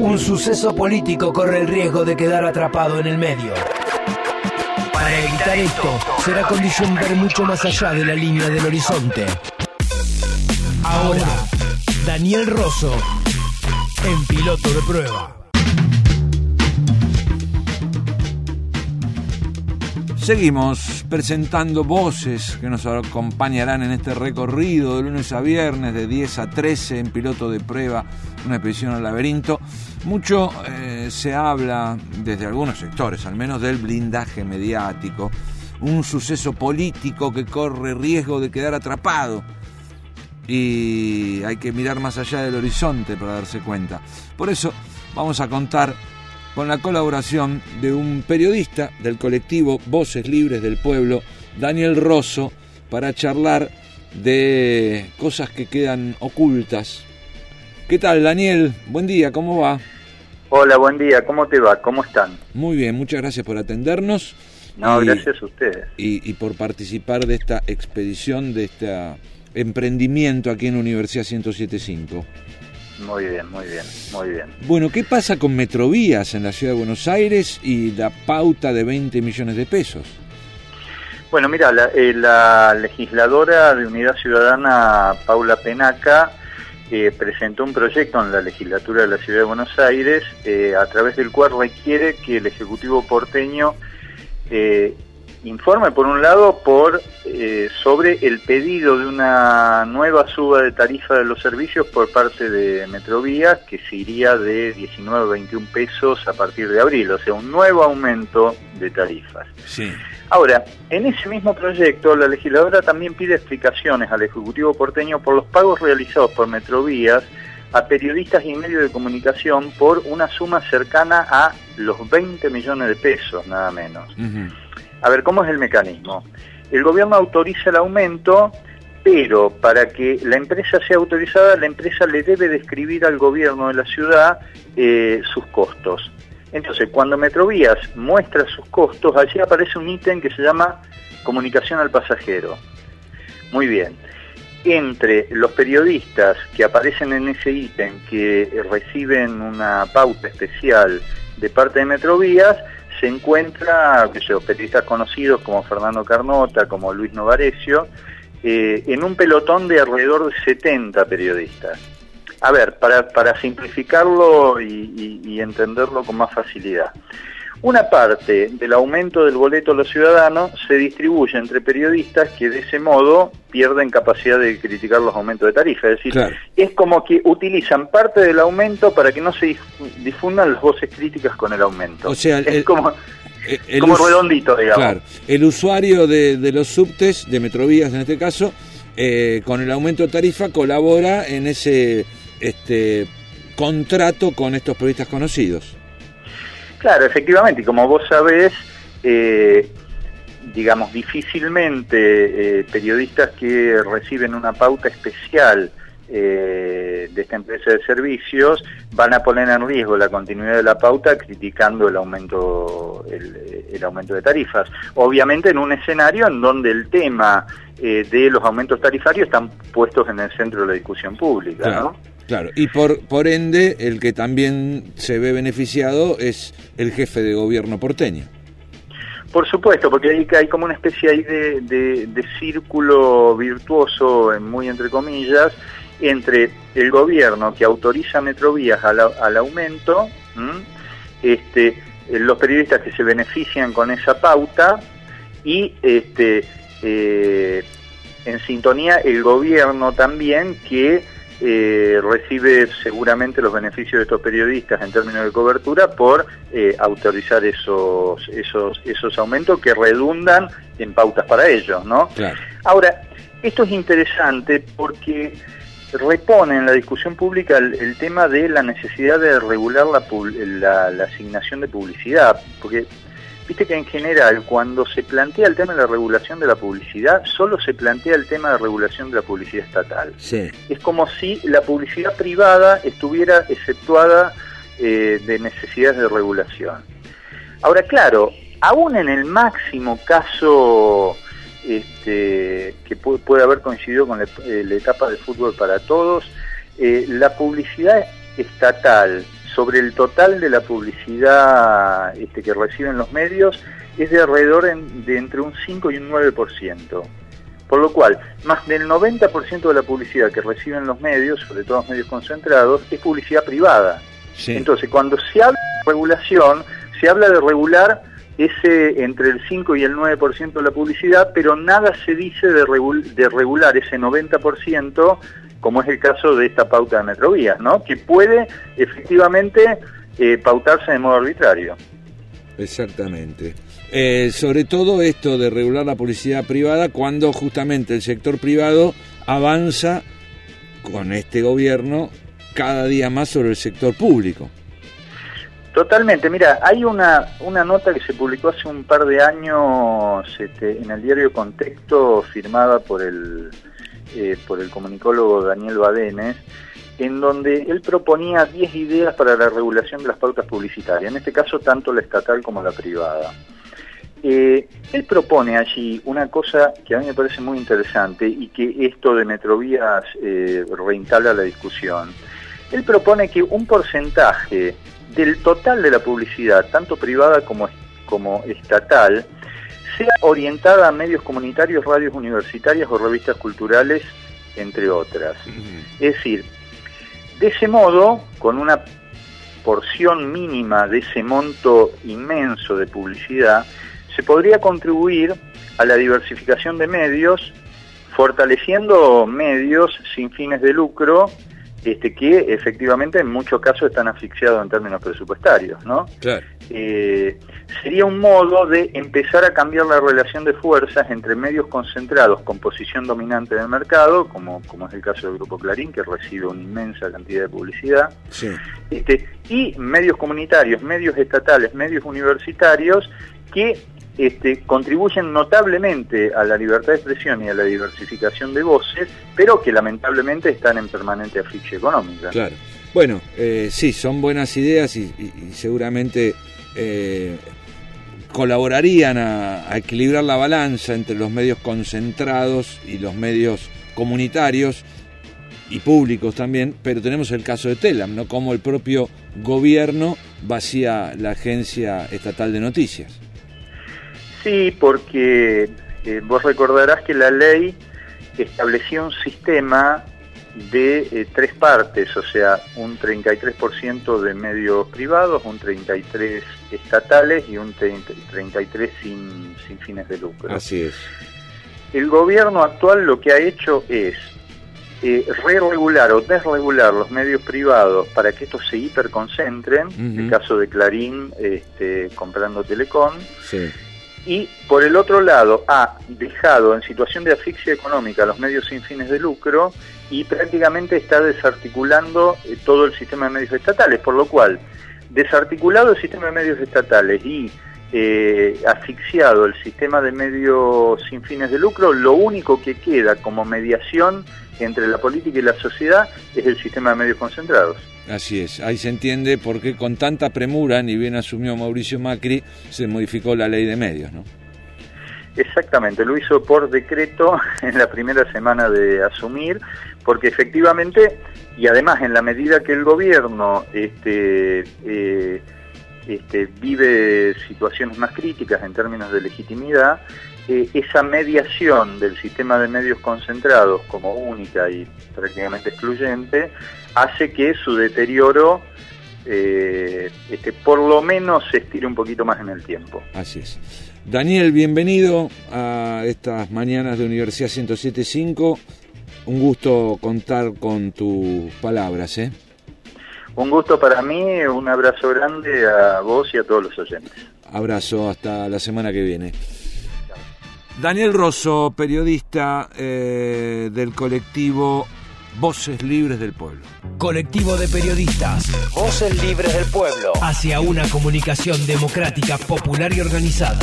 un suceso político corre el riesgo de quedar atrapado en el medio. Para evitar esto, será condición ver mucho más allá de la línea del horizonte. Ahora, Daniel Rosso, en piloto de prueba. Seguimos presentando voces que nos acompañarán en este recorrido de lunes a viernes de 10 a 13 en piloto de prueba, una expedición al laberinto. Mucho eh, se habla desde algunos sectores, al menos del blindaje mediático, un suceso político que corre riesgo de quedar atrapado y hay que mirar más allá del horizonte para darse cuenta. Por eso vamos a contar con la colaboración de un periodista del colectivo Voces Libres del Pueblo, Daniel Rosso, para charlar de cosas que quedan ocultas. ¿Qué tal, Daniel? Buen día, ¿cómo va? Hola, buen día, ¿cómo te va? ¿Cómo están? Muy bien, muchas gracias por atendernos. No, gracias a ustedes. Y, y por participar de esta expedición, de este emprendimiento aquí en Universidad 1075. Muy bien, muy bien, muy bien. Bueno, ¿qué pasa con Metrovías en la ciudad de Buenos Aires y la pauta de 20 millones de pesos? Bueno, mira, la, eh, legisladora de Unidad Ciudadana, Paula Penaca, eh, presentó un proyecto en la legislatura de la Ciudad de Buenos Aires eh, a través del cual requiere que el Ejecutivo porteño informe por un lado por eh, sobre el pedido de una nueva suba de tarifa de los servicios por parte de Metrovía que se iría de 19 a 21 pesos a partir de abril, o sea, un nuevo aumento de tarifas. Sí. Ahora, en ese mismo proyecto, la legisladora también pide explicaciones al Ejecutivo porteño por los pagos realizados por Metrovías a periodistas y medios de comunicación por una suma cercana a los 20 millones de pesos, nada menos. A ver, ¿cómo es el mecanismo? El gobierno autoriza el aumento, pero para que la empresa sea autorizada, la empresa le debe describir al gobierno de la ciudad eh, sus costos. Entonces, cuando Metrovías muestra sus costos, allí aparece un ítem que se llama comunicación al pasajero. Muy bien. Entre los periodistas que aparecen en ese ítem, que reciben una pauta especial de parte de Metrovías, se encuentra, que sé, periodistas conocidos como Fernando Carnota, como Luis Novarecio, eh, en un pelotón de alrededor de 70 periodistas. A ver, para, para simplificarlo y, entenderlo con más facilidad. Una parte del aumento del boleto a los ciudadanos se distribuye entre periodistas que de ese modo pierden capacidad de criticar los aumentos de tarifa. Es decir, es como que utilizan parte del aumento para que no se difundan las voces críticas con el aumento. O sea, es como, como redondito, digamos. Claro, el usuario de, los subtes, de Metrovías en este caso, eh, con el aumento de tarifa colabora en ese este contrato con estos periodistas conocidos. Claro, efectivamente, y como vos sabés, eh, digamos, difícilmente eh, periodistas que reciben una pauta especial eh, de esta empresa de servicios van a poner en riesgo la continuidad de la pauta criticando el aumento el, aumento de tarifas obviamente en un escenario en donde el tema de los aumentos tarifarios están puestos en el centro de la discusión pública ¿no? Claro, y por, por ende el que también se ve beneficiado es el jefe de gobierno porteño. Por supuesto, porque hay, hay como una especie ahí de, de, círculo virtuoso, muy entre comillas, entre el gobierno que autoriza Metrovías al, al aumento, este, los periodistas que se benefician con esa pauta y este, eh, en sintonía el gobierno también que eh, recibe seguramente los beneficios de estos periodistas en términos de cobertura por eh, autorizar esos, esos, esos aumentos que redundan en pautas para ellos, ¿no? Ahora, esto es interesante porque repone en la discusión pública el, tema de la necesidad de regular la, la asignación de publicidad, porque Viste que en general cuando se plantea el tema de la regulación de la publicidad, solo se plantea el tema de regulación de la publicidad estatal. Es como si la publicidad privada estuviera exceptuada eh, de necesidades de regulación. Ahora, claro, aún en el máximo caso este, que puede, haber coincidido con eh, la, etapa de fútbol para todos, eh, la publicidad estatal sobre el total de la publicidad este, que reciben los medios es de alrededor de entre un 5 y un 9%. Por lo cual, más del 90% de la publicidad que reciben los medios, sobre todo los medios concentrados, es publicidad privada. Entonces, cuando se habla de regulación, se habla de regular ese entre el 5 y el 9% de la publicidad, pero nada se dice de, de regular ese 90%, como es el caso de esta pauta de Metrovías, ¿no? que puede efectivamente eh, pautarse de modo arbitrario. Exactamente. Eh, sobre todo esto de regular la publicidad privada cuando justamente el sector privado avanza con este gobierno cada día más sobre el sector público. Totalmente, mira, hay una, una nota que se publicó hace un par de años este, en el diario Contexto, firmada por el, eh, por el comunicólogo Daniel Badenes, en donde él proponía 10 ideas para la regulación de las pautas publicitarias, en este caso tanto la estatal como la privada. Eh, él propone allí una cosa que a mí me parece muy interesante y que esto de Metrovías eh, reinstala la discusión. Él propone que un porcentaje del total de la publicidad, tanto privada como, como estatal, sea orientada a medios comunitarios, radios universitarias o revistas culturales, entre otras. Es decir, de ese modo, con una porción mínima de ese monto inmenso de publicidad, se podría contribuir a la diversificación de medios, fortaleciendo medios sin fines de lucro este, que efectivamente en muchos casos están asfixiados en términos presupuestarios, ¿no? Eh, sería un modo de empezar a cambiar la relación de fuerzas entre medios concentrados con posición dominante del mercado, como, como es el caso del Grupo Clarín, que recibe una inmensa cantidad de publicidad, este, y medios comunitarios, medios estatales, medios universitarios, que este, contribuyen notablemente a la libertad de expresión y a la diversificación de voces, pero que lamentablemente están en permanente asfixia económica. Claro. Bueno, eh, sí, son buenas ideas y, seguramente eh, colaborarían a, equilibrar la balanza entre los medios concentrados y los medios comunitarios y públicos también, pero tenemos el caso de Telam, ¿no? Como el propio gobierno vacía la agencia estatal de noticias. Sí, porque eh, vos recordarás que la ley establecía un sistema de eh, tres partes, o sea, un 33% de medios privados, un 33% estatales y un 33% sin, sin fines de lucro. Así es. El gobierno actual lo que ha hecho es eh, re-regular o desregular los medios privados para que estos se hiperconcentren, en el caso de Clarín este, comprando Telecom, sí y por el otro lado ha dejado en situación de asfixia económica a los medios sin fines de lucro y prácticamente está desarticulando eh, todo el sistema de medios estatales, por lo cual desarticulado el sistema de medios estatales y eh, asfixiado el sistema de medios sin fines de lucro, lo único que queda como mediación entre la política y la sociedad es el sistema de medios concentrados. Así es, ahí se entiende por qué con tanta premura, ni bien asumió Mauricio Macri, se modificó la ley de medios, ¿no? Exactamente, lo hizo por decreto en la primera semana de asumir, porque efectivamente, y además en la medida que el gobierno este, eh, este, vive situaciones más críticas en términos de legitimidad, eh, esa mediación del sistema de medios concentrados como única y prácticamente excluyente hace que su deterioro eh, este, por lo menos se estire un poquito más en el tiempo. Así es. Daniel, bienvenido a estas mañanas de Universidad 107.5. Un gusto contar con tus palabras. ¿eh? Un gusto para mí, un abrazo grande a vos y a todos los oyentes. Abrazo, hasta la semana que viene. Daniel Rosso, periodista eh, del colectivo Voces Libres del Pueblo. Colectivo de periodistas. Voces Libres del Pueblo. Hacia una comunicación democrática, popular y organizada.